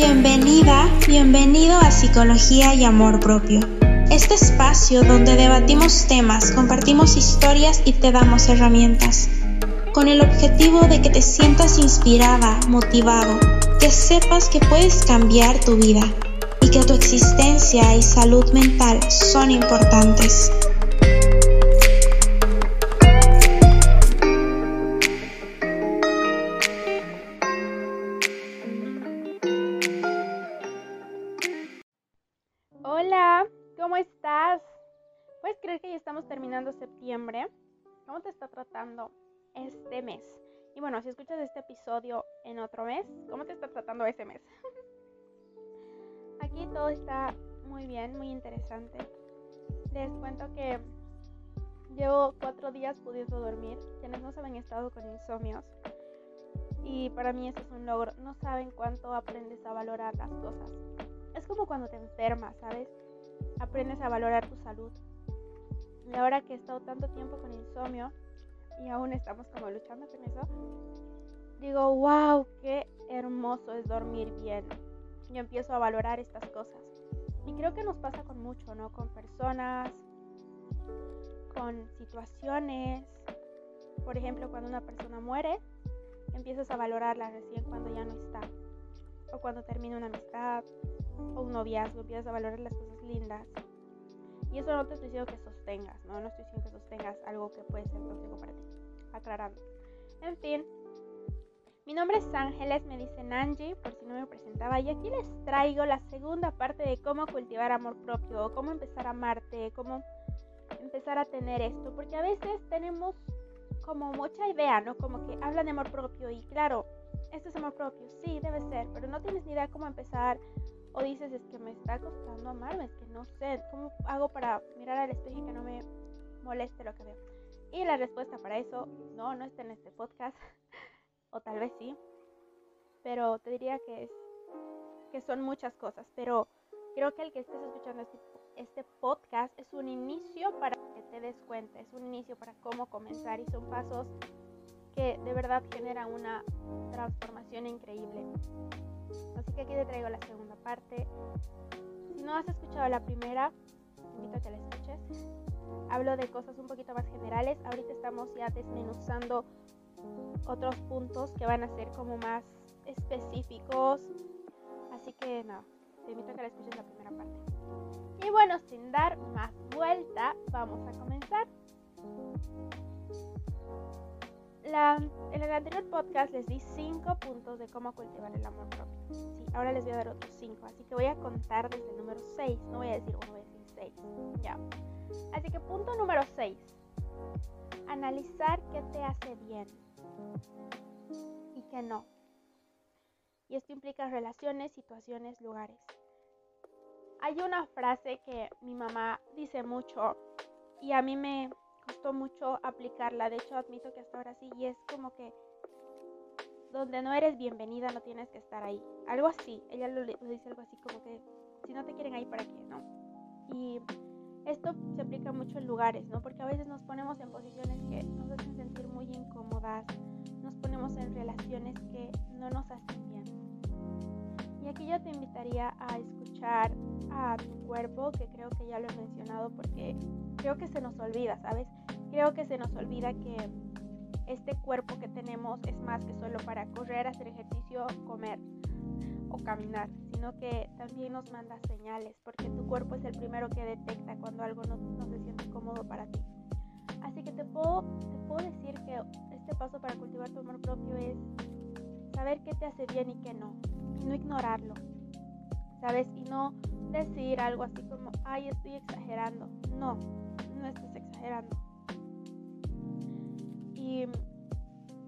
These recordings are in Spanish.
Bienvenida, bienvenido a Psicología y Amor Propio. Este espacio donde debatimos temas, compartimos historias y te damos herramientas. Con el objetivo de que te sientas inspirada, motivado, que sepas que puedes cambiar tu vida y que tu existencia y salud mental son importantes. Terminando septiembre. ¿Cómo te está tratando este mes? Y bueno, si escuchas este episodio en otro mes, ¿cómo te está tratando ese mes? Aquí todo está muy bien, muy interesante. Les cuento que llevo cuatro días pudiendo dormir. Quienes no saben, he estado con insomnios. Y para mí eso es un logro. No saben cuánto aprendes a valorar las cosas. Es como cuando te enfermas, ¿sabes? Aprendes a valorar tu salud. Y ahora que he estado tanto tiempo con insomnio y aún estamos como luchando con eso, digo, wow, qué hermoso es dormir bien. Yo empiezo a valorar estas cosas. Y creo que nos pasa con mucho, ¿no? Con personas, con situaciones. Por ejemplo, cuando una persona muere, empiezas a valorarla recién cuando ya no está. O cuando termina una amistad o un noviazgo, empiezas a valorar las cosas lindas. Y eso no te estoy diciendo que sostengas, ¿no? No estoy diciendo que sostengas algo que puede ser tóxico para ti. Aclarando. En fin. Mi nombre es Ángeles, me dicen Angie, por si no me presentaba. Y aquí les traigo la segunda parte de cómo cultivar amor propio, cómo empezar a amarte, cómo empezar a tener esto. Porque a veces tenemos como mucha idea, ¿no? Como que hablan de amor propio y claro, esto es amor propio, sí, debe ser, pero no tienes ni idea cómo empezar o dices, es que me está costando amarme, es que no sé, ¿cómo hago para mirar al espejo y que no me moleste lo que veo? Y la respuesta para eso, no, no está en este podcast, o tal vez sí, pero te diría que, es, que son muchas cosas, pero creo que el que estés escuchando este, este podcast es un inicio para que te des cuenta, es un inicio para cómo comenzar y son pasos que de verdad generan una transformación increíble. Así que aquí te traigo la segunda parte. Si no has escuchado la primera, te invito a que la escuches. Hablo de cosas un poquito más generales. Ahorita estamos ya desmenuzando otros puntos que van a ser como más específicos. Así que nada, te invito a que la escuches la primera parte. Y bueno, sin dar más vuelta, vamos a comenzar. En el anterior podcast les di 5 puntos de cómo cultivar el amor propio. Sí, ahora les voy a dar otros 5, así que voy a contar desde el número 6. No voy a decir 1, voy a decir 6. Ya. Así que punto número 6. Analizar qué te hace bien y qué no. Y esto implica relaciones, situaciones, lugares. Hay una frase que mi mamá dice mucho y a mí me costó mucho aplicarla. De hecho, admito que hasta ahora sí. Y es como que donde no eres bienvenida no tienes que estar ahí. Algo así. Ella lo, dice algo así como que si no te quieren ahí, ¿para qué? ¿No? Y esto se aplica mucho en lugares, ¿no? Porque a veces nos ponemos en posiciones que nos hacen sentir muy incómodas. Nos ponemos en relaciones que no nos hacen bien. Y aquí yo te invitaría a escuchar a tu cuerpo, que creo que ya lo he mencionado porque creo que se nos olvida, ¿sabes? Creo que se nos olvida que este cuerpo que tenemos es más que solo para correr, hacer ejercicio, comer o caminar, sino que también nos manda señales, porque tu cuerpo es el primero que detecta cuando algo no, se siente cómodo para ti. Así que te puedo, te puedo decir que este paso para cultivar tu amor propio es saber qué te hace bien y qué no, y no ignorarlo, ¿sabes? Y no decir algo así como, ay, estoy exagerando. No, no estás exagerando. Y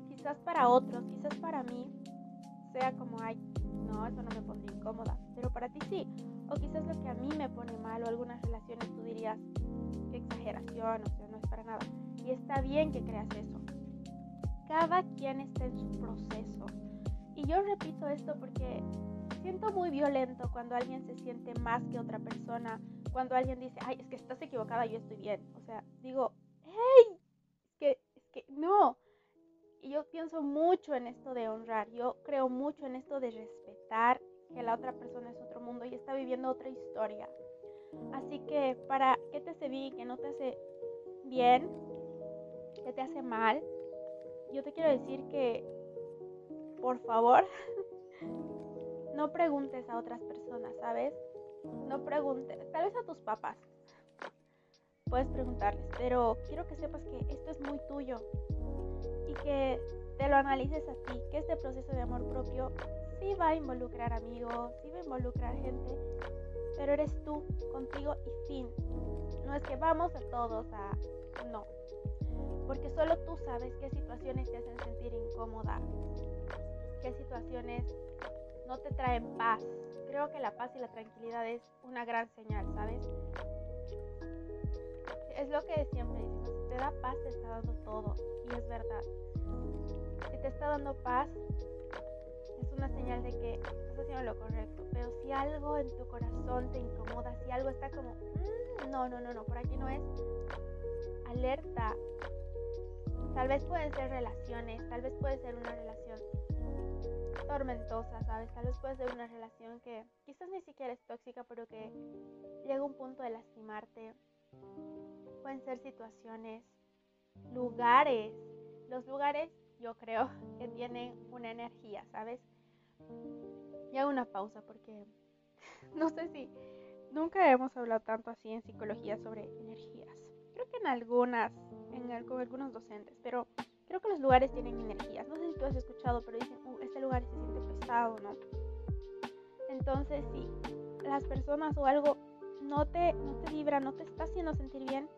quizás para otros, quizás para mí, sea como, ay, no, eso no me pondría incómoda, pero para ti sí. O quizás lo que a mí me pone mal o algunas relaciones tú dirías, qué exageración, o sea, no es para nada. Y está bien que creas eso. Cada quien está en su proceso. Y yo repito esto porque siento muy violento cuando alguien se siente más que otra persona, cuando alguien dice, ay, es que estás equivocada, yo estoy bien. O sea, digo, hey, es que, es que no. Y yo pienso mucho en esto de honrar, yo creo mucho en esto de respetar que la otra persona es otro mundo y está viviendo otra historia. Así que para qué te hace bien, que no te hace bien, que te hace mal, yo te quiero decir que, por favor, no preguntes a otras personas, ¿sabes? No preguntes, tal vez a tus papás. Puedes preguntarles, pero quiero que sepas que esto es muy tuyo y que te lo analices a ti, que este proceso de amor propio sí va a involucrar amigos, sí va a involucrar gente, pero eres tú, contigo y fin. No es que vamos a todos a... No. Porque solo tú sabes qué situaciones te hacen sentir incómoda, qué situaciones no te traen paz. Creo que la paz y la tranquilidad es una gran señal, ¿sabes? Es lo que siempre decimos, si te da paz te está dando todo, y es verdad. Si te está dando paz, es una señal de que estás haciendo lo correcto. Pero si algo en tu corazón te incomoda, si algo está como, mm, no, no, no, no, por aquí no es, alerta. Tal vez pueden ser relaciones, tal vez puede ser una relación tormentosa, ¿sabes? Tal vez puede ser una relación que quizás ni siquiera es tóxica, pero que llega un punto de lastimarte. Pueden ser situaciones, lugares. Los lugares yo creo que tienen una energía, ¿sabes? Y hago una pausa porque no sé si nunca hemos hablado tanto así en psicología sobre energías. Creo que en algunas, en algunos docentes, pero creo que los lugares tienen energías. No sé si tú has escuchado, pero dicen, uh, este lugar se siente pesado, ¿no? Entonces, si las personas o algo no te, no te vibra, no te está haciendo sentir bien,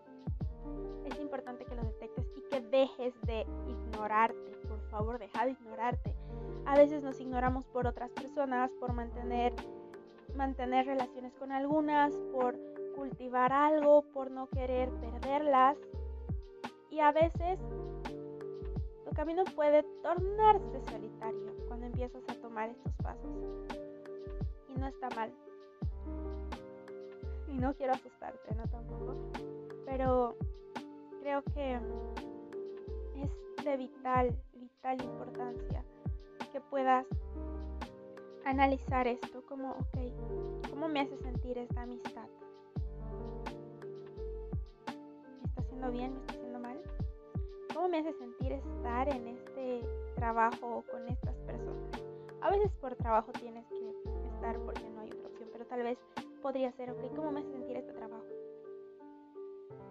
es importante que lo detectes y que dejes de ignorarte. Por favor, deja de ignorarte. A veces nos ignoramos por otras personas, por mantener, mantener relaciones con algunas, por cultivar algo, por no querer perderlas. Y a veces tu camino puede tornarse solitario cuando empiezas a tomar estos pasos. Y no está mal. Y no quiero asustarte, no tampoco. Pero creo que es de vital, vital importancia que puedas analizar esto como, ok, ¿cómo me hace sentir esta amistad? ¿Me está haciendo bien? ¿Me está? ¿Cómo me hace sentir estar en este trabajo con estas personas? A veces por trabajo tienes que estar porque no hay otra opción, pero tal vez podría ser, ok, ¿cómo me hace sentir este trabajo?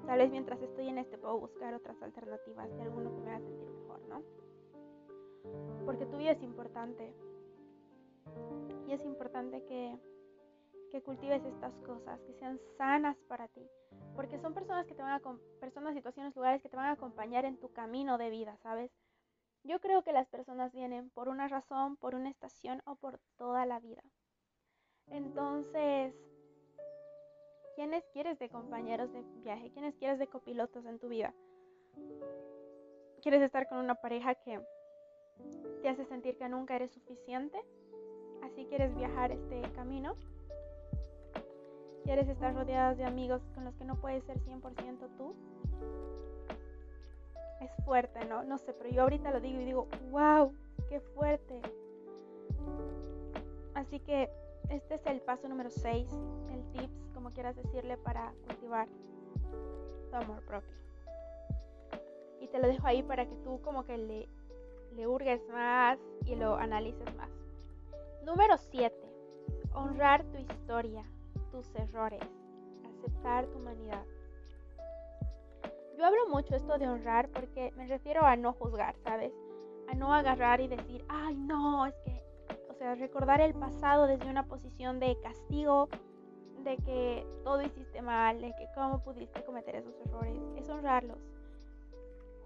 Tal vez mientras estoy en este puedo buscar otras alternativas de alguno que me haga sentir mejor, ¿no? porque tu vida es importante. Y es importante que, que cultives estas cosas, que sean sanas para ti, porque son personas que te van a personas, situaciones, lugares que te van a acompañar en tu camino de vida, ¿sabes? Yo creo que las personas vienen por una razón, por una estación o por toda la vida. Entonces, ¿quiénes quieres de compañeros de viaje? ¿Quiénes quieres de copilotos en tu vida? ¿Quieres estar con una pareja que te hace sentir que nunca eres suficiente, así quieres viajar este camino. Quieres estar rodeadas de amigos con los que no puedes ser 100% tú. Es fuerte, ¿no? No sé, pero yo ahorita lo digo y digo, wow, qué fuerte. Así que este es el paso número 6, el tips, como quieras decirle, para cultivar tu amor propio. Y te lo dejo ahí para que tú como que le le hurgues más y lo analices más. Número 7. Honrar tu historia, tus errores, aceptar tu humanidad. Yo hablo mucho esto de honrar porque me refiero a no juzgar, ¿sabes? A no agarrar y decir, ay, no, es que, o sea, recordar el pasado desde una posición de castigo, de que todo hiciste mal, de que cómo pudiste cometer esos errores, es honrarlos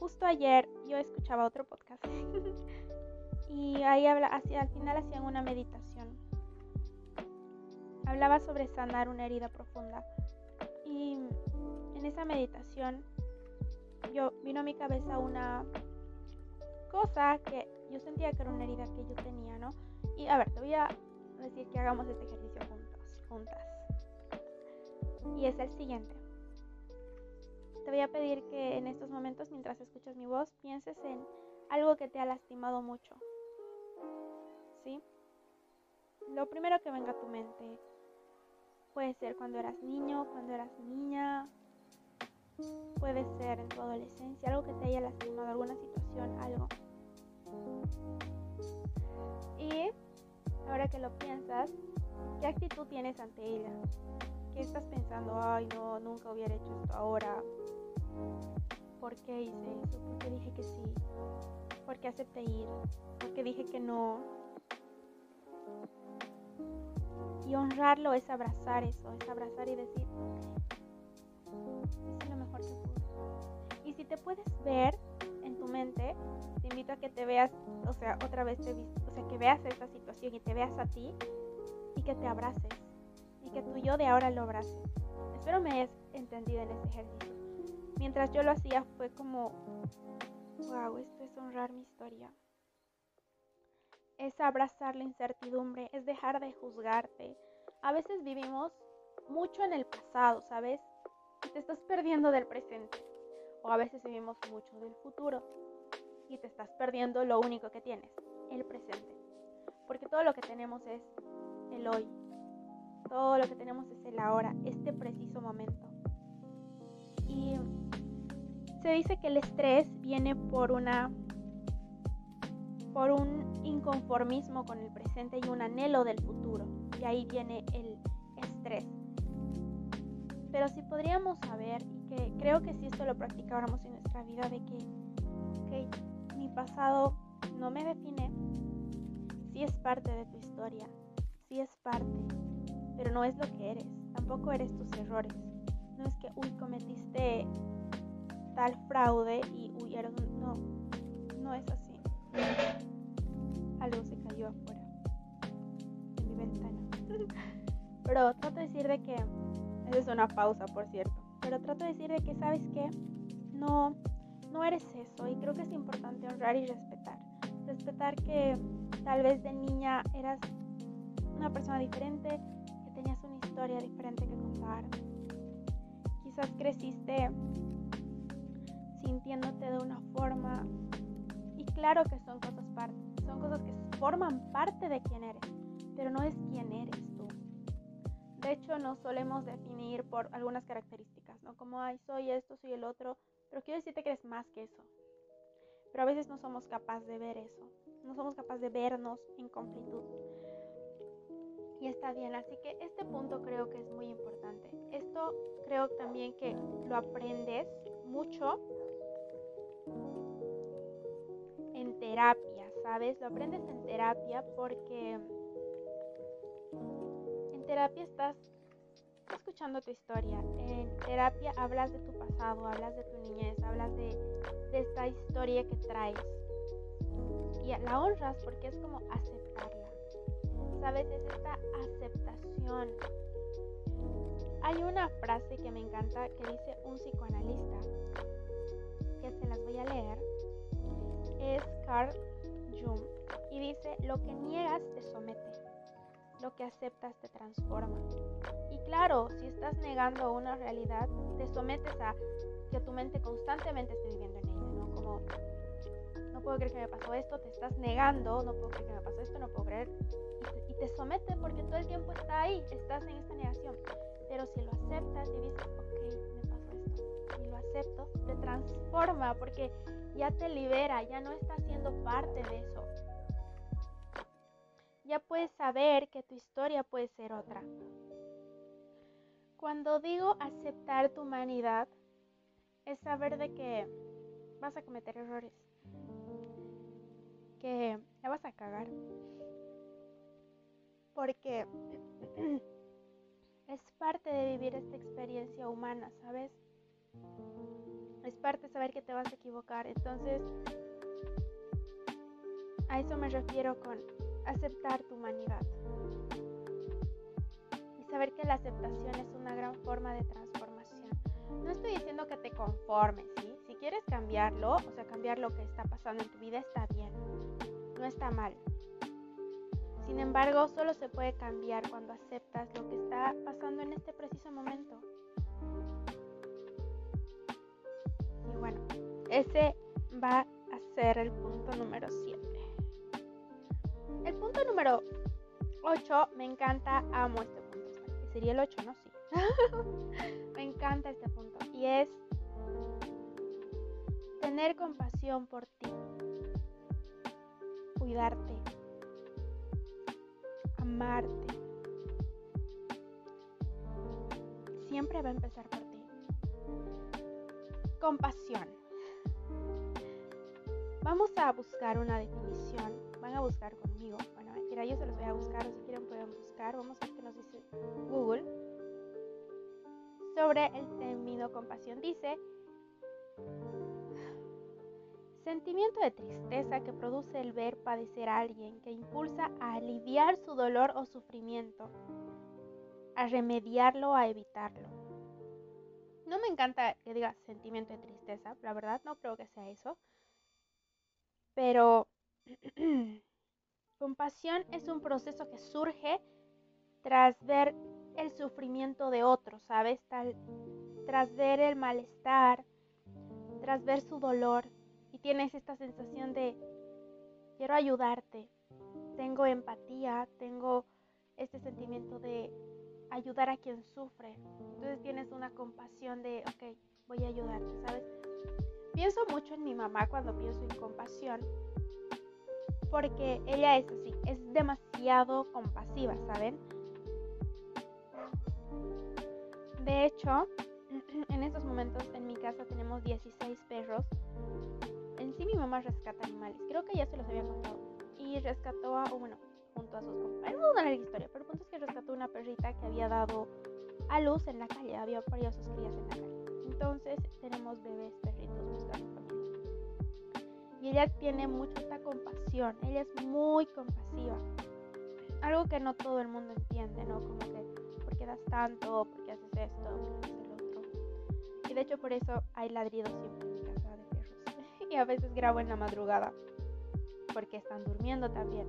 justo ayer yo escuchaba otro podcast y ahí al final hacían una meditación. Hablaba sobre sanar una herida profunda. Y en esa meditación yo vino a mi cabeza una cosa que yo sentía que era una herida que yo tenía, ¿no? Y a ver, te voy a decir que hagamos este ejercicio juntos, juntas. Y es el siguiente. Te voy a pedir que en estos momentos, mientras escuchas mi voz, pienses en algo que te ha lastimado mucho. ¿Sí? lo primero que venga a tu mente. Puede ser cuando eras niño, cuando eras niña, puede ser en tu adolescencia, algo que te haya lastimado, alguna situación, algo. Y ahora que lo piensas, ¿qué actitud tienes ante ella? ¿Qué estás pensando? Ay, no, nunca hubiera hecho esto ahora. ¿Por qué hice eso? ¿Por qué dije que sí? ¿Por qué acepté ir? ¿Por qué dije que no? Y honrarlo es abrazar eso, es abrazar y decir, ok, lo mejor que pude. Y si te puedes ver en tu mente, te invito a que te veas, o sea, otra vez te o sea, que veas esta situación y te veas a ti y que te abraces y que tú yo de ahora lo abraces. Espero me hayas entendido en ese ejercicio. Mientras yo lo hacía fue como, wow, esto es honrar mi historia es abrazar la incertidumbre, es dejar de juzgarte. A veces vivimos mucho en el pasado, ¿sabes? Y te estás perdiendo del presente. O a veces vivimos mucho del futuro y te estás perdiendo lo único que tienes, el presente. Porque todo lo que tenemos es el hoy. Todo lo que tenemos es el ahora, este preciso momento. Y se dice que el estrés viene por una por un inconformismo con el presente y un anhelo del futuro. Y ahí viene el estrés. Pero si podríamos saber, y que creo que si esto lo practicáramos en nuestra vida, de que, ok, mi pasado no me define, sí es parte de tu historia, sí es parte, pero no es lo que eres, tampoco eres tus errores. No es que, uy, cometiste tal fraude y, uy, eres un... No, no es así algo se cayó afuera de mi ventana. Pero trato de decir de que, esa es una pausa por cierto, pero trato de decir de que, ¿sabes que No, no eres eso y creo que es importante honrar y respetar. Respetar que tal vez de niña eras una persona diferente, que tenías una historia diferente que contar. Quizás creciste sintiéndote de una forma claro que son cosas, son cosas que forman parte de quién eres, pero no es quién eres tú. De hecho, nos solemos definir por algunas características, ¿no? Como, ay, soy esto, soy el otro, pero quiero decirte que eres más que eso. Pero a veces no somos capaces de ver eso, no somos capaces de vernos en completud. Y está bien, así que este punto creo que es muy importante. Esto creo también que lo aprendes mucho terapia, ¿sabes? Lo aprendes en terapia porque en terapia estás escuchando tu historia. En terapia hablas de tu pasado, hablas de tu niñez, hablas de, esta historia que traes. Y la honras porque es como aceptarla. ¿Sabes? Es esta aceptación. Hay una frase que me encanta que dice un psicoanalista, que se las voy a leer es Carl Jung y dice, lo que niegas te somete, lo que aceptas te transforma. Y claro, si estás negando una realidad, te sometes a que tu mente constantemente esté viviendo en ella, ¿no? Como, no puedo creer que me pasó esto, te estás negando, no puedo creer que me pasó esto, no puedo creer. Y te, somete porque todo el tiempo está ahí, estás en esta negación. Pero si lo aceptas y dices, ok, me pasó esto, y lo acepto, te transforma porque ya te libera, ya no estás siendo parte de eso. Ya puedes saber que tu historia puede ser otra. Cuando digo aceptar tu humanidad, es saber de que vas a cometer errores, que la vas a cagar, porque es parte de vivir esta experiencia humana, ¿sabes? Es parte saber que te vas a equivocar. Entonces, a eso me refiero con aceptar tu humanidad. Y saber que la aceptación es una gran forma de transformación. No estoy diciendo que te conformes. Si quieres cambiarlo, o sea, cambiar lo que está pasando en tu vida, está bien. No está mal. Sin embargo, solo se puede cambiar cuando aceptas lo que está pasando en este preciso momento. Bueno, ese va a ser el punto número 7. El punto número 8, me encanta, amo este punto. Sería el 8, ¿no? Sí. me encanta este punto. Y es tener compasión por ti. Cuidarte. Amarte. Siempre va a empezar por ti. Compasión. Vamos a buscar una definición. Van a buscar conmigo. Bueno, mentira, yo se los voy a buscar. O si quieren pueden buscar. Vamos a ver qué nos dice Google. Sobre el término compasión. Dice, sentimiento de tristeza que produce el ver padecer a alguien, que impulsa a aliviar su dolor o sufrimiento, a remediarlo, a evitarlo. No me encanta que diga sentimiento de tristeza, la verdad no creo que sea eso. Pero compasión es un proceso que surge tras ver el sufrimiento de otro, ¿sabes? tras ver el malestar, tras ver su dolor y tienes esta sensación de quiero ayudarte, tengo empatía, tengo este sentimiento de ayudar a quien sufre. Entonces tienes una compasión de, ok, voy a ayudarte, ¿sabes? Pienso mucho en mi mamá cuando pienso en compasión, porque ella es así, es demasiado compasiva, ¿saben? De hecho, en estos momentos en mi casa tenemos 16 perros. En sí mi mamá rescata animales, creo que ya se los había contado. Y rescató a, bueno, junto a sus compañeros, no la historia, pero el punto es que rescató una perrita que había dado a luz en la calle, había parido sus crías en la calle. Entonces tenemos bebés perritos buscando familia. Y ella tiene mucho esta compasión, ella es muy compasiva. Algo que no todo el mundo entiende, ¿no? Como que, ¿por qué das tanto? ¿Por qué haces esto? ¿Por qué haces lo otro? Y de hecho por eso hay ladridos siempre en mi casa de perros. y a veces grabo en la madrugada, porque están durmiendo también.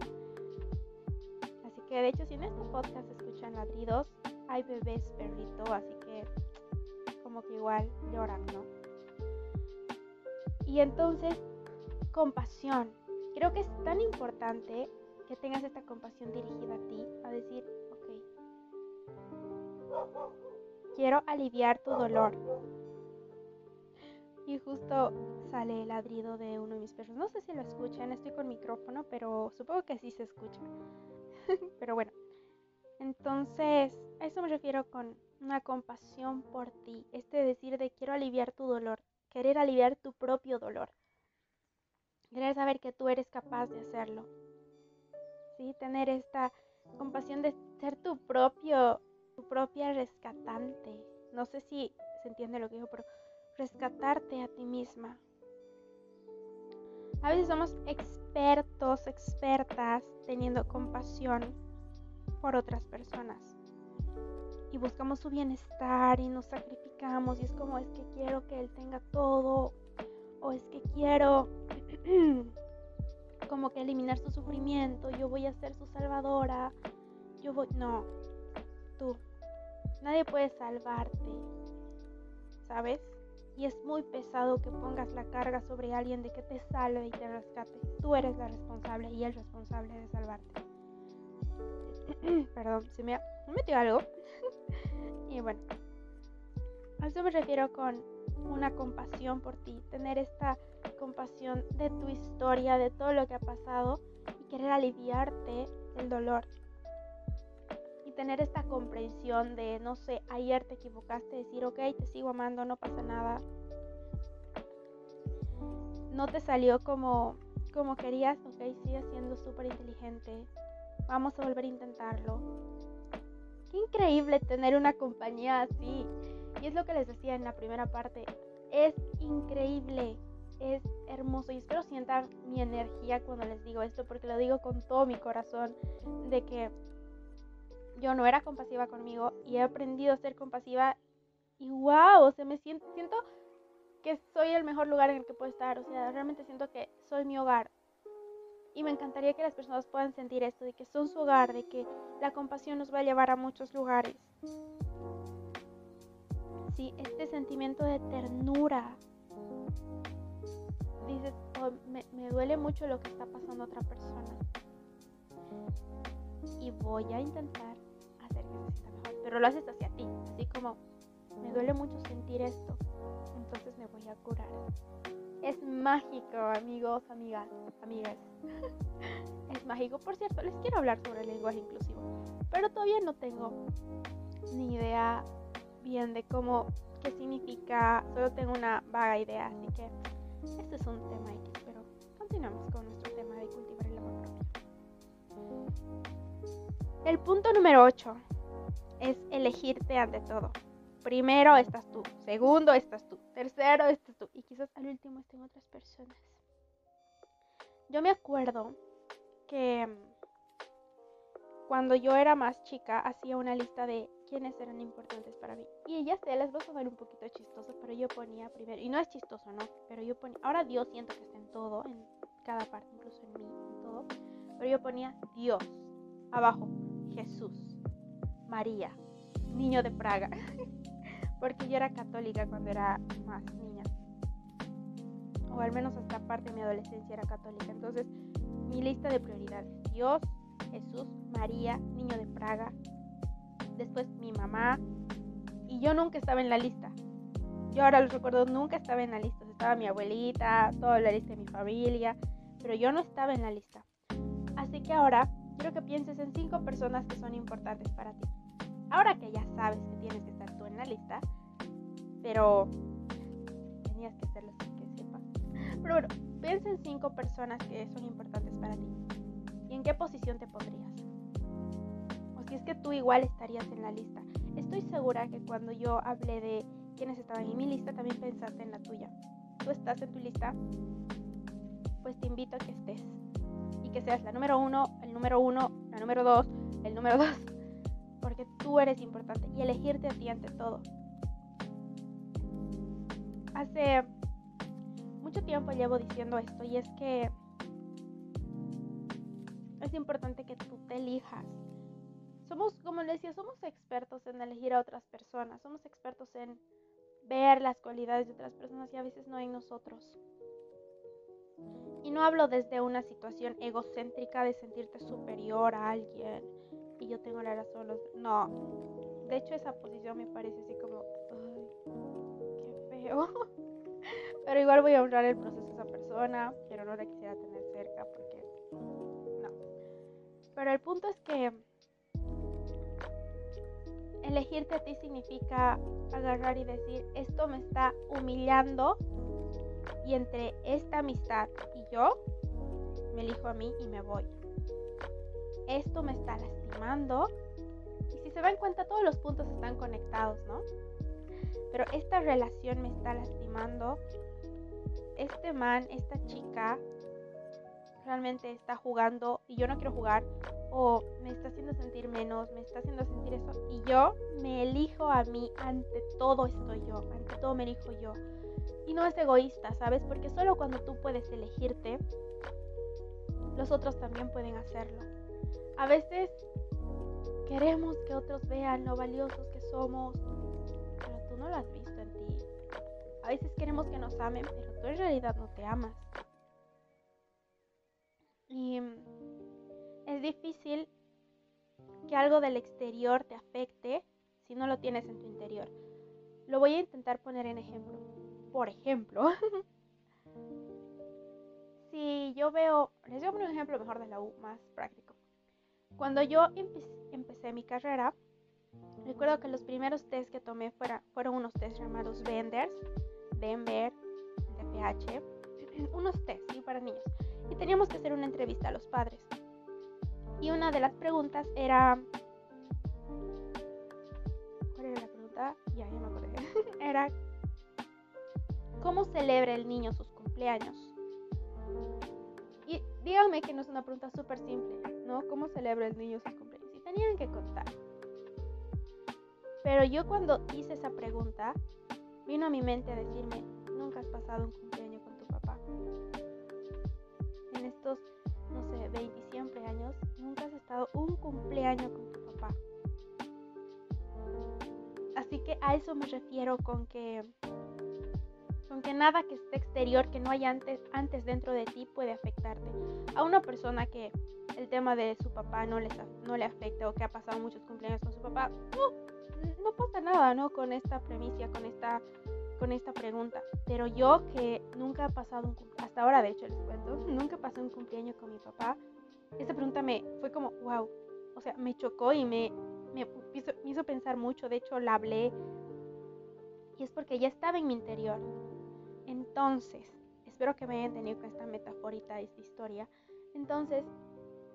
Que de hecho si en este podcast escuchan ladridos, hay bebés perrito, así que que igual lloran, ¿no? Y entonces, compasión. Creo que es tan importante que tengas esta compasión dirigida a ti, a decir, ok, quiero aliviar tu dolor. Y justo sale el ladrido de uno de mis perros. No sé si lo escuchan, estoy con micrófono, pero supongo que sí se escucha. pero bueno, entonces a eso me refiero con una compasión por ti, este decir de quiero aliviar tu dolor, querer aliviar tu propio dolor, querer saber que tú eres capaz de hacerlo, ¿sí? Tener esta compasión de ser tu propio, tu propia rescatante. No sé si se entiende lo que digo, pero rescatarte a ti misma. A veces somos expertos, expertas teniendo compasión por otras personas y buscamos su bienestar y nos sacrificamos y es como es que quiero que él tenga todo o es que quiero como que eliminar su sufrimiento, yo voy a ser su salvadora, yo voy, no, tú, nadie puede salvarte, ¿sabes? Y es muy pesado que pongas la carga sobre alguien de que te salve y te rescate. Tú eres la responsable y el responsable de salvarte. Perdón, se me, me metió algo. y bueno, a eso me refiero con una compasión por ti, tener esta compasión de tu historia, de todo lo que ha pasado y querer aliviarte el dolor. Tener esta comprensión de, no sé, ayer te equivocaste, decir, ok, te sigo amando, no pasa nada. No te salió como, como querías, ok, sigue siendo súper inteligente. Vamos a volver a intentarlo increíble tener una compañía así. Y es lo que les decía en la primera parte. Es increíble, es hermoso. Y espero sientan mi energía cuando les digo esto, porque lo digo con todo mi corazón, de que yo no era compasiva conmigo y he aprendido a ser compasiva. Y wow, o sea, me siento, siento que soy el mejor lugar en el que puedo estar. O sea, realmente siento que soy mi hogar. Y me encantaría que las personas puedan sentir esto, de que son su hogar, de que la compasión nos va a llevar a muchos lugares. Sí, este sentimiento de ternura. Dices, oh, me, me duele mucho lo que está pasando a otra persona. y voy a intentar Pero lo haces hacia ti, así como me duele mucho sentir esto, entonces me voy a curar. Es mágico, amigos, amigas, amigas. es mágico. Por cierto, les quiero hablar sobre el lenguaje inclusivo, pero todavía no tengo ni idea bien de cómo, qué significa, solo tengo una vaga idea, así que este es un tema X, pero continuamos con nuestro tema de cultivar el amor propio. El punto número 8 es elegirte ante todo. Primero estás tú, segundo estás tú, tercero estás tú y quizás al último estén otras personas. Yo me acuerdo que cuando yo era más chica hacía una lista de quiénes eran importantes para mí. Y ya sé, les va a sonar un poquito chistoso, pero yo ponía primero, y no es chistoso, ¿no? Pero yo ponía, ahora Dios siento que está en todo, en cada parte, incluso en mí, en todo. Pero yo ponía Dios, abajo, Jesús, María, niño de Praga. Porque yo era católica cuando era más niña. O al menos hasta parte de mi adolescencia era católica. Entonces, mi lista de prioridades, Dios, Jesús, María, niño de Praga, después mi mamá, y yo nunca estaba en la lista. Yo ahora lo recuerdo, nunca estaba en la lista. Estaba mi abuelita, toda la lista de mi familia, pero yo no estaba en la lista. Así que ahora quiero que pienses en cinco personas que son importantes para ti. Ahora que ya sabes que tienes que estar tú en la lista, pero tenías que hacerlo sin que sepas. Pero bueno, piensa en cinco personas que son importantes para ti. ¿Y en qué posición te pondrías? si es que tú igual estarías en la lista. Estoy segura que cuando yo hablé de quienes estaban en mi lista, también pensaste en la tuya. Tú estás en tu lista, pues te invito a que estés y que seas la número uno, el número uno, la número dos, el número dos, porque tú eres importante y elegirte a ti ante todo. Hace mucho tiempo llevo diciendo esto y es que es importante que tú te elijas somos, como les decía, somos expertos en elegir a otras personas, somos expertos en ver las cualidades de otras personas y a veces no en nosotros. Y no hablo desde una situación egocéntrica de sentirte superior a alguien y yo tengo la razón. No, de hecho esa posición me parece así como, ay, qué feo. Pero igual voy a honrar el proceso de esa persona, pero no la quisiera tener cerca porque no. Pero el punto es que elegirte a ti significa agarrar y decir, esto me está humillando y entre esta amistad y yo, me elijo a mí y me voy. Esto me está lastimando. Y si se dan cuenta, todos los puntos están conectados, ¿no? Pero esta relación me está lastimando. Este man, esta chica, realmente está jugando y yo no quiero jugar o me está haciendo sentir menos, me está haciendo sentir eso y yo me elijo a mí, ante todo estoy yo, ante todo me elijo yo. Y no es egoísta, ¿sabes? Porque solo cuando tú puedes elegirte, los otros también pueden hacerlo. A veces queremos que otros vean lo valiosos que somos, pero tú no lo has visto en ti. A veces queremos que nos amen, pero tú en realidad no te amas. Y es difícil que algo del exterior te afecte si no lo tienes en tu interior. Lo voy a intentar poner en ejemplo. Por ejemplo, si yo veo, les voy a poner un ejemplo mejor de la U, más práctico. Cuando yo empecé mi carrera, recuerdo que los primeros test que tomé fueron unos test llamados Benders, Denver, DPH, unos test para niños. Y teníamos que hacer una entrevista a los padres. Y una de las preguntas era... ¿Cuál era la pregunta? Ya, ya me acordé. era... ¿Cómo celebra el niño sus cumpleaños? Díganme que no es una pregunta súper simple, ¿no? ¿Cómo celebra el niño sus cumpleaños? Y tenían que contar. Pero yo cuando hice esa pregunta, vino a mi mente a decirme, nunca has pasado un cumpleaños con tu papá. En estos no sé, 20 siempre años, nunca has estado un cumpleaños con tu papá. Así que a eso me refiero con que con que nada que esté exterior, que no hay antes, antes dentro de ti puede afectarte. A una persona que el tema de su papá no, les, no le afecta o que ha pasado muchos cumpleaños con su papá, no, no pasa nada, ¿no? Con esta premisa, con esta, con esta pregunta. Pero yo que nunca he pasado un cumpleaños, hasta ahora de hecho les cuento, nunca pasado un cumpleaños con mi papá, esta pregunta me fue como, wow, o sea, me chocó y me, me, hizo, me hizo pensar mucho, de hecho la hablé y es porque ya estaba en mi interior. Entonces, espero que me hayan entendido con esta metaforita, esta historia. Entonces,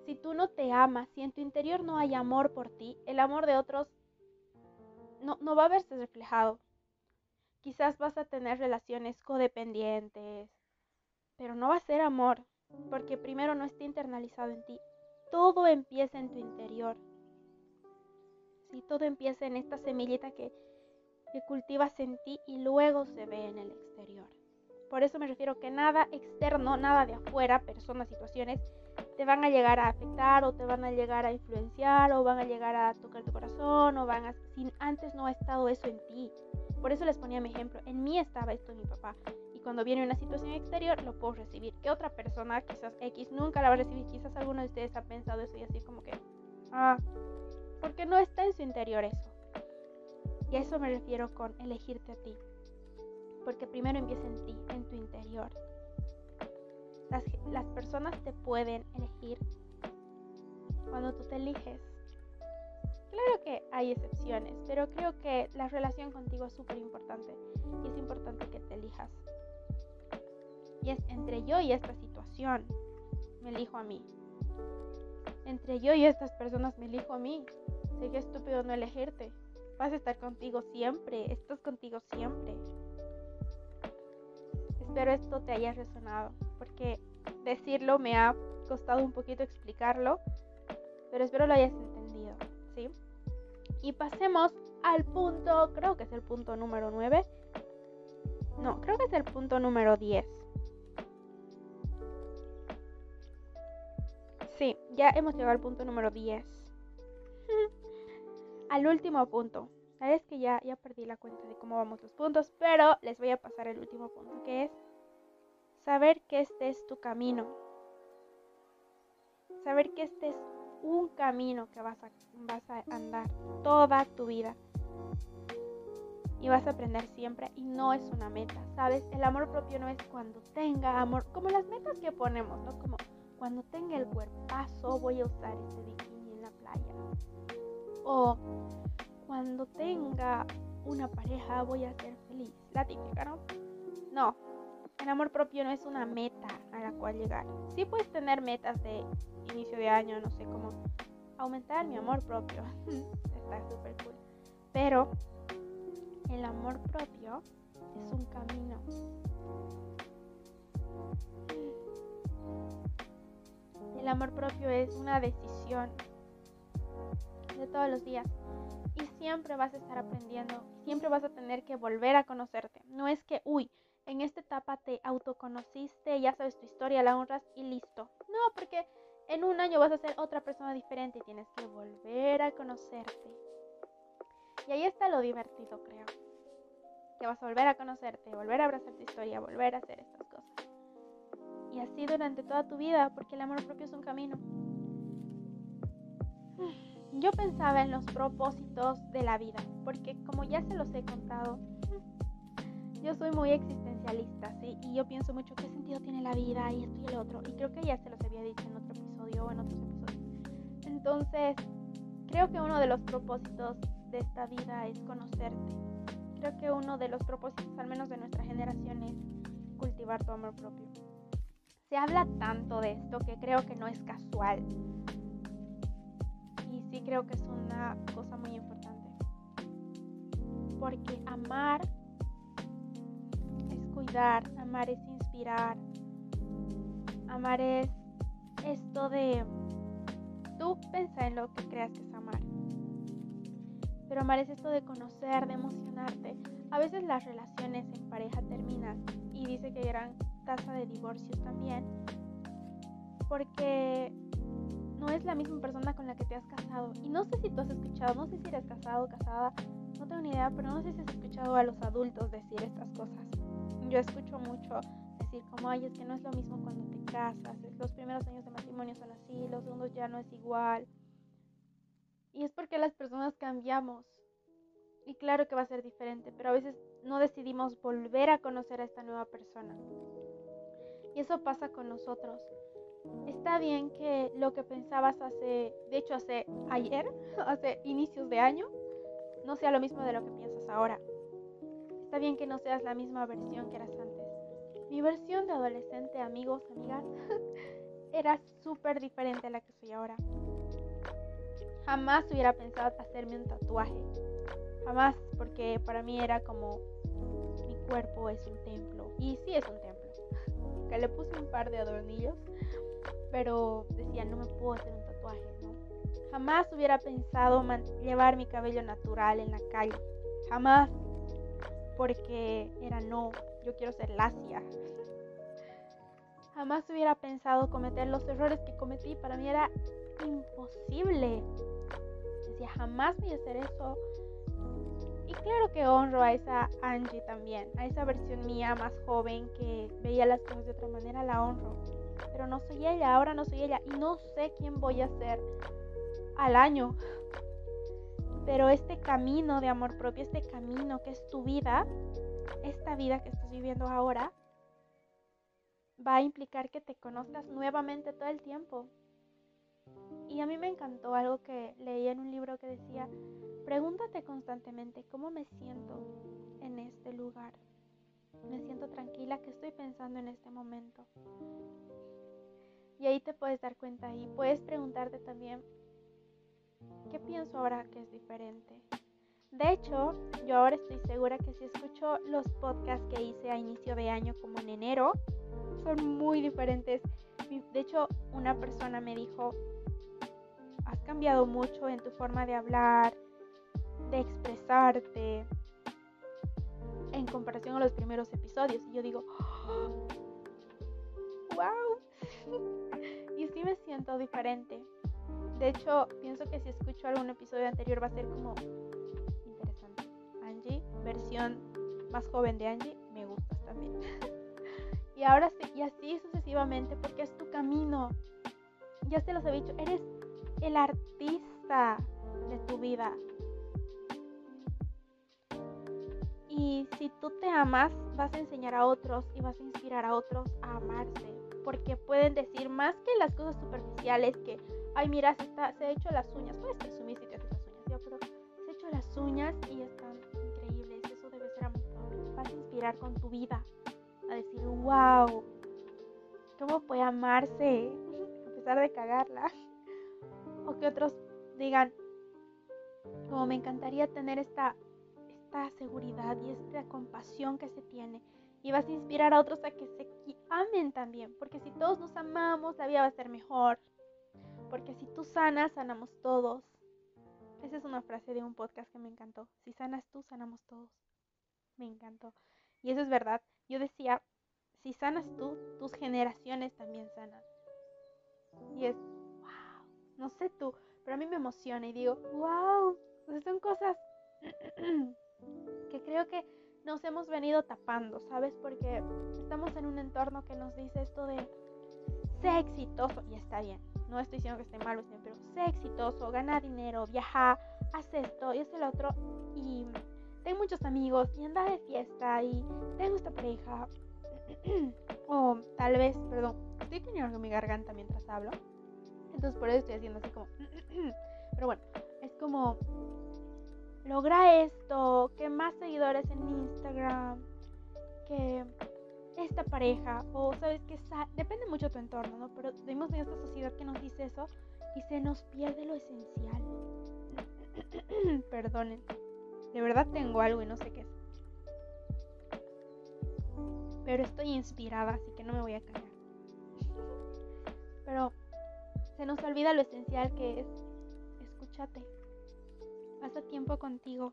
si tú no te amas, si en tu interior no hay amor por ti, el amor de otros no, va a verse reflejado. Quizás vas a tener relaciones codependientes, pero no va a ser amor, porque primero no está internalizado en ti. Todo empieza en tu interior. Sí, todo empieza en esta semillita que que cultivas en ti y luego se ve en el exterior. Por eso me refiero que nada externo, nada de afuera, personas, situaciones, te van a llegar a afectar o te van a llegar a influenciar o van a llegar a tocar tu corazón o van a... Si antes no ha estado eso en ti. Por eso les ponía mi ejemplo. En mí estaba esto en mi papá. Y cuando viene una situación exterior, lo puedo recibir. Que otra persona, quizás X, nunca la va a recibir. Quizás alguno de ustedes ha pensado eso y así como que... Ah, porque no está en su interior eso. Y a eso me refiero con elegirte a ti. Porque primero empieza en ti, en tu interior. Las, personas te pueden elegir cuando tú te eliges. Claro que hay excepciones, pero creo que la relación contigo es súper importante y es importante que te elijas. Y es entre yo y esta situación, me elijo a mí. Entre yo y estas personas me elijo a mí. Sería estúpido no elegirte vas a estar contigo siempre, estás contigo siempre. Espero esto te haya resonado, porque decirlo me ha costado un poquito explicarlo, pero espero lo hayas entendido, ¿sí? Y pasemos al punto, creo que es el punto número 9. No, creo que es el punto número 10. Sí, ya hemos llegado al punto número 10. al último punto. Sabes que ya, ya perdí la cuenta de cómo vamos los puntos, pero les voy a pasar el último punto, que es saber que este es tu camino. Saber que este es un camino que vas a, vas a andar toda tu vida. Y vas a aprender siempre y no es una meta, ¿sabes? El amor propio no es cuando tenga amor, como las metas que ponemos, ¿no? Como cuando tenga el cuerpazo voy a usar este bikini en la playa o cuando tenga una pareja voy a ser feliz. La típica, ¿no? No, el amor propio no es una meta a la cual llegar. Sí puedes tener metas de inicio de año, no sé, cómo aumentar mi amor propio. Está súper cool. Pero el amor propio es un camino. El amor propio es una decisión de todos los días. Y siempre vas a estar aprendiendo, siempre vas a tener que volver a conocerte. No es que, uy, en esta etapa te autoconociste, ya sabes tu historia, la honras y listo. No, porque en un año vas a ser otra persona diferente y tienes que volver a conocerte. Y ahí está lo divertido, creo. Que vas a volver a conocerte, volver a abrazar tu historia, volver a hacer estas cosas. Y así durante toda tu vida, porque el amor propio es un camino yo pensaba en los propósitos de la vida, porque como ya se los he contado, yo soy muy existencialista, ¿sí? Y yo pienso mucho qué sentido tiene la vida y esto y el otro. Y creo que ya se los había dicho en otro episodio o en otros episodios. Entonces, creo que uno de los propósitos de esta vida es conocerte. Creo que uno de los propósitos, al menos de nuestra generación, es cultivar tu amor propio. Se habla tanto de esto que creo que no es casual sí creo que es una cosa muy importante. Porque amar es cuidar, amar es inspirar, amar es esto de tú pensar en lo que creas que es amar. Pero amar es esto de conocer, de emocionarte. A veces las relaciones en pareja terminan y dice que hay gran tasa de divorcios también. Porque no es la misma persona con la que te has casado. Y no sé si tú has escuchado, no sé si eres casado o casada, no tengo ni idea, pero no sé si has escuchado a los adultos decir estas cosas. yo escucho mucho decir como, ay, es que no es lo mismo cuando te casas, los primeros años de matrimonio son así, los segundos ya no es igual. Y es porque las personas cambiamos. Y claro que va a ser diferente, pero a veces no decidimos volver a conocer a esta nueva persona. Y eso pasa con nosotros. Está bien que lo que pensabas hace, de hecho hace ayer, hace inicios de año, no sea lo mismo de lo que piensas ahora. Está bien que no seas la misma versión que eras antes. Mi versión de adolescente, amigos, amigas, era súper diferente a la que soy ahora. Jamás hubiera pensado hacerme un tatuaje. Jamás, porque para mí era como mi cuerpo es un templo. Y sí es un templo. Que le puse un par de adornillos, pero decía, no me puedo hacer un tatuaje, ¿no? Jamás hubiera pensado llevar mi cabello natural en la calle. Jamás. Porque era no, yo quiero ser lacia. Jamás hubiera pensado cometer los errores que cometí. Para mí era imposible. Decía, jamás voy a hacer eso. Y claro que honro a esa Angie también, a esa versión mía más joven que veía las cosas de otra manera, la honro. Pero no soy ella, ahora no soy ella y no sé quién voy a ser al año. Pero este camino de amor propio, este camino que es tu vida, esta vida que estás viviendo ahora, va a implicar que te conozcas nuevamente todo el tiempo. Y a mí me encantó algo que leí en un libro que decía, pregúntate constantemente cómo me siento en este lugar. Me siento tranquila, que estoy pensando en este momento? Y ahí te puedes dar cuenta y puedes preguntarte también, ¿qué pienso ahora que es diferente? De hecho, yo ahora estoy segura que si escucho los podcasts que hice a inicio de año como en enero, son muy diferentes. De hecho, una persona me dijo, has cambiado mucho en tu forma de hablar, de expresarte, en comparación a los primeros episodios. Y yo digo, wow. y sí me siento diferente. De hecho, pienso que si escucho algún episodio anterior va a ser como interesante. Angie, versión más joven de Angie, me gustas también. y ahora sí, y así sucesivamente, porque es tu camino. Ya te los he dicho, eres el artista de tu vida. Y si tú te amas, vas a enseñar a otros y vas a inspirar a otros a amarse. Porque pueden decir más que las cosas superficiales que, ay, mira, se, está, se ha hecho las uñas. Puedes presumir si te haces las uñas, pero se ha hecho las uñas y están increíbles. Eso debe ser amor. Vas a inspirar con tu vida. A decir, wow, ¿cómo puede amarse? A pesar de cagarla o que otros digan, como me encantaría tener esta, esta seguridad y esta compasión que se tiene. Y vas a inspirar a otros a que se amen también, porque si todos nos amamos, la vida va a ser mejor. Porque si tú sanas, sanamos todos. Esa es una frase de un podcast que me encantó. Si sanas tú, sanamos todos. Me encantó. Y eso es verdad. Yo decía, si sanas tú, tus generaciones también sanan. Y es no sé tú, pero a mí me emociona y digo, wow, son cosas que creo que nos hemos venido tapando, ¿sabes? Porque estamos en un entorno que nos dice esto de sé exitoso, y está bien, no estoy diciendo que esté siempre, pero sé exitoso, gana dinero, viaja, haz esto y haz el otro, y tengo muchos amigos y anda de fiesta y tengo esta pareja, o tal vez, perdón, estoy teniendo mi garganta mientras hablo. Entonces por eso estoy haciendo así como... Pero bueno, es como... Logra esto, que más seguidores en Instagram, que esta pareja, o sabes que depende mucho de tu entorno, ¿no? Pero vivimos en esta sociedad que nos dice eso y se nos pierde lo esencial. Perdonen, de verdad tengo algo y no sé qué es. Pero estoy inspirada, así que no me voy a callar. Pero se nos olvida lo esencial que es escúchate. Pasa tiempo contigo.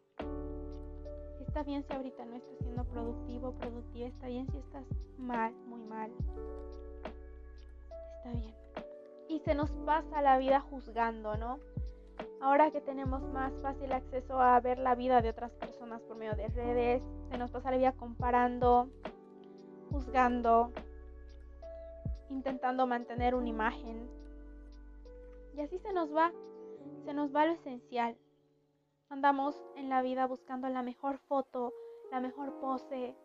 Está bien si ahorita no estás siendo productivo, productiva. Está bien si estás mal, muy mal. Está bien. Y se nos pasa la vida juzgando, ¿no? Ahora que tenemos más fácil acceso a ver la vida de otras personas por medio de redes, se nos pasa la vida comparando, juzgando, intentando mantener una imagen. Y así se nos va, se nos va lo esencial. Andamos en la vida buscando la mejor foto, la mejor pose,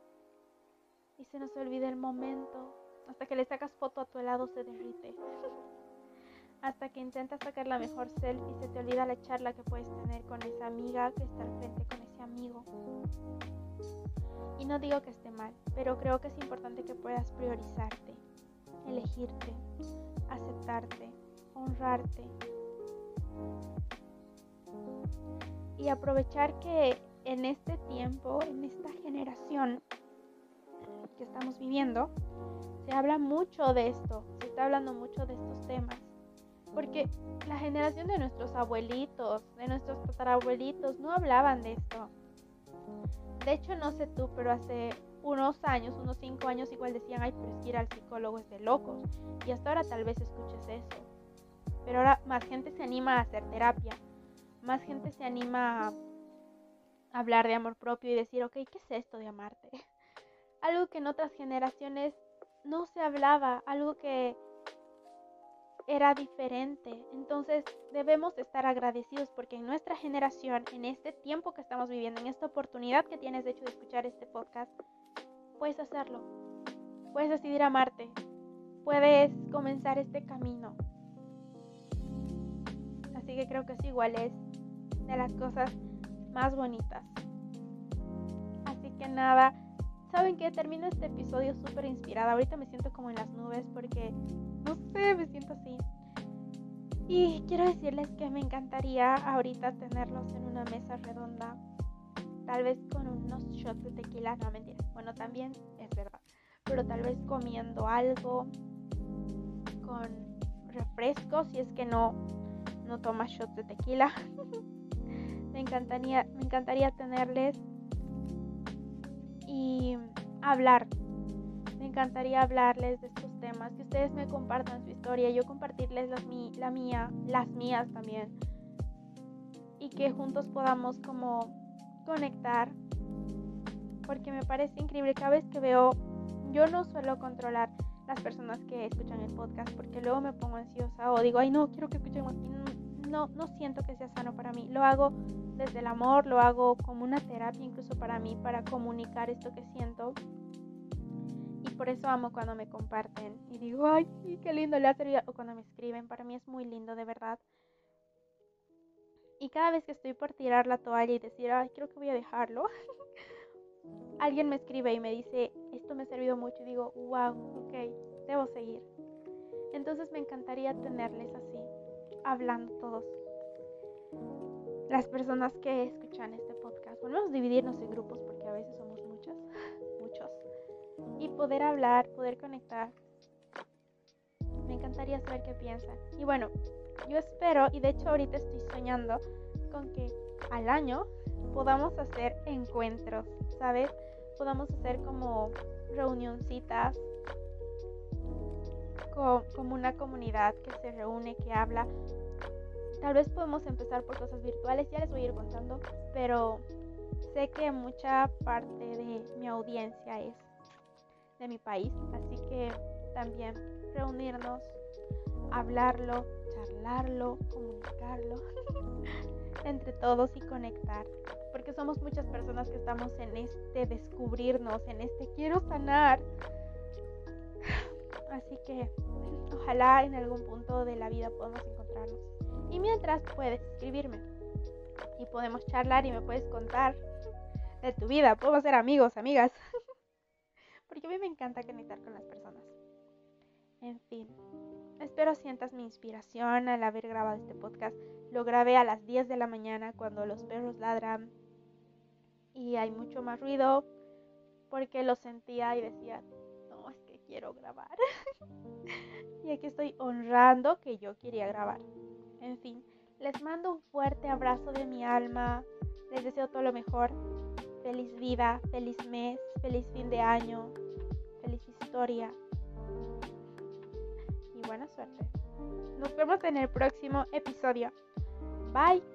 y se nos olvida el momento. Hasta que le sacas foto a tu helado se derrite. Hasta que intentas sacar la mejor selfie se te olvida la charla que puedes tener con esa amiga que está al frente, con ese amigo. Y no digo que esté mal, pero creo que es importante que puedas priorizarte, elegirte, aceptarte, honrarte. Y aprovechar que en este tiempo, en esta generación que estamos viviendo, se habla mucho de esto, se está hablando mucho de estos temas. Porque la generación de nuestros abuelitos, de nuestros tatarabuelitos, no hablaban de esto. De hecho, no sé tú, pero hace unos años, unos cinco años, igual decían, ay, pero es que ir al psicólogo es de locos. Y hasta ahora tal vez escuches eso. Pero ahora más gente se anima a hacer terapia. Más gente se anima a hablar de amor propio y decir, ok, ¿qué es esto de amarte? Algo que en otras generaciones no se hablaba, algo que era diferente. Entonces debemos estar agradecidos porque en nuestra generación, en este tiempo que estamos viviendo, en esta oportunidad que tienes de hecho de escuchar este podcast, puedes hacerlo. Puedes decidir amarte. Puedes comenzar este camino. Así que creo que es igual es de las cosas más bonitas. Así que nada, saben que termino este episodio súper inspirada. Ahorita me siento como en las nubes porque no sé, me siento así. Y quiero decirles que me encantaría ahorita tenerlos en una mesa redonda, tal vez con unos shots de tequila, no mentira, bueno también es verdad, pero tal vez comiendo algo con refresco, si es que no, no tomas shots de tequila. me encantaría, me encantaría tenerles y hablar me encantaría hablarles de estos temas, que ustedes me compartan su historia, yo compartirles la mía, las mías también. Y que juntos podamos como conectar. Porque me parece increíble cada vez que veo, yo no suelo controlar las personas que escuchan el podcast porque luego me pongo ansiosa o digo, ay no, quiero que escuchen no, siento que sea sano para mí. Lo hago desde el amor, lo hago como una terapia incluso para mí, para comunicar esto que siento por eso amo cuando me comparten y digo, ay, qué lindo le ha servido. O cuando me escriben, para mí es muy lindo, de verdad. Y cada vez que estoy por tirar la toalla y decir, ay, creo que voy a dejarlo, alguien me escribe y me dice, esto me ha servido mucho. Y digo, wow, ok, debo seguir. Entonces me encantaría tenerles así, hablando todos. Las personas que escuchan este podcast. Volvemos a dividirnos en grupos porque a veces somos muchas, muchos y poder hablar, poder conectar. Me encantaría saber qué piensan. Y bueno, yo espero, y de hecho ahorita estoy soñando con que al año podamos hacer encuentros, ¿sabes? Podamos hacer como reunioncitas, como una comunidad que se reúne, que habla. Tal vez podemos empezar por cosas virtuales, ya les voy a ir contando, pero sé que mucha parte de mi audiencia es de mi país. Así que también reunirnos, hablarlo, charlarlo, comunicarlo entre todos y conectar. Porque somos muchas personas que estamos en este descubrirnos, en este quiero sanar. Así que ojalá en algún punto de la vida podamos encontrarnos. Y mientras puedes escribirme y podemos charlar y me puedes contar de tu vida. Podemos ser amigos, amigas. porque a mí me encanta conectar con las personas. En fin, espero sientas mi inspiración al haber grabado este podcast. Lo grabé a las 10 de la mañana cuando los perros ladran y hay mucho más ruido porque lo sentía y decía, quiero grabar. y aquí estoy honrando que yo quería grabar. En fin, les mando un fuerte abrazo de mi alma. Les deseo todo lo mejor. Feliz vida, feliz mes, feliz fin de año, feliz historia y buena suerte. Nos vemos en el próximo episodio. Bye.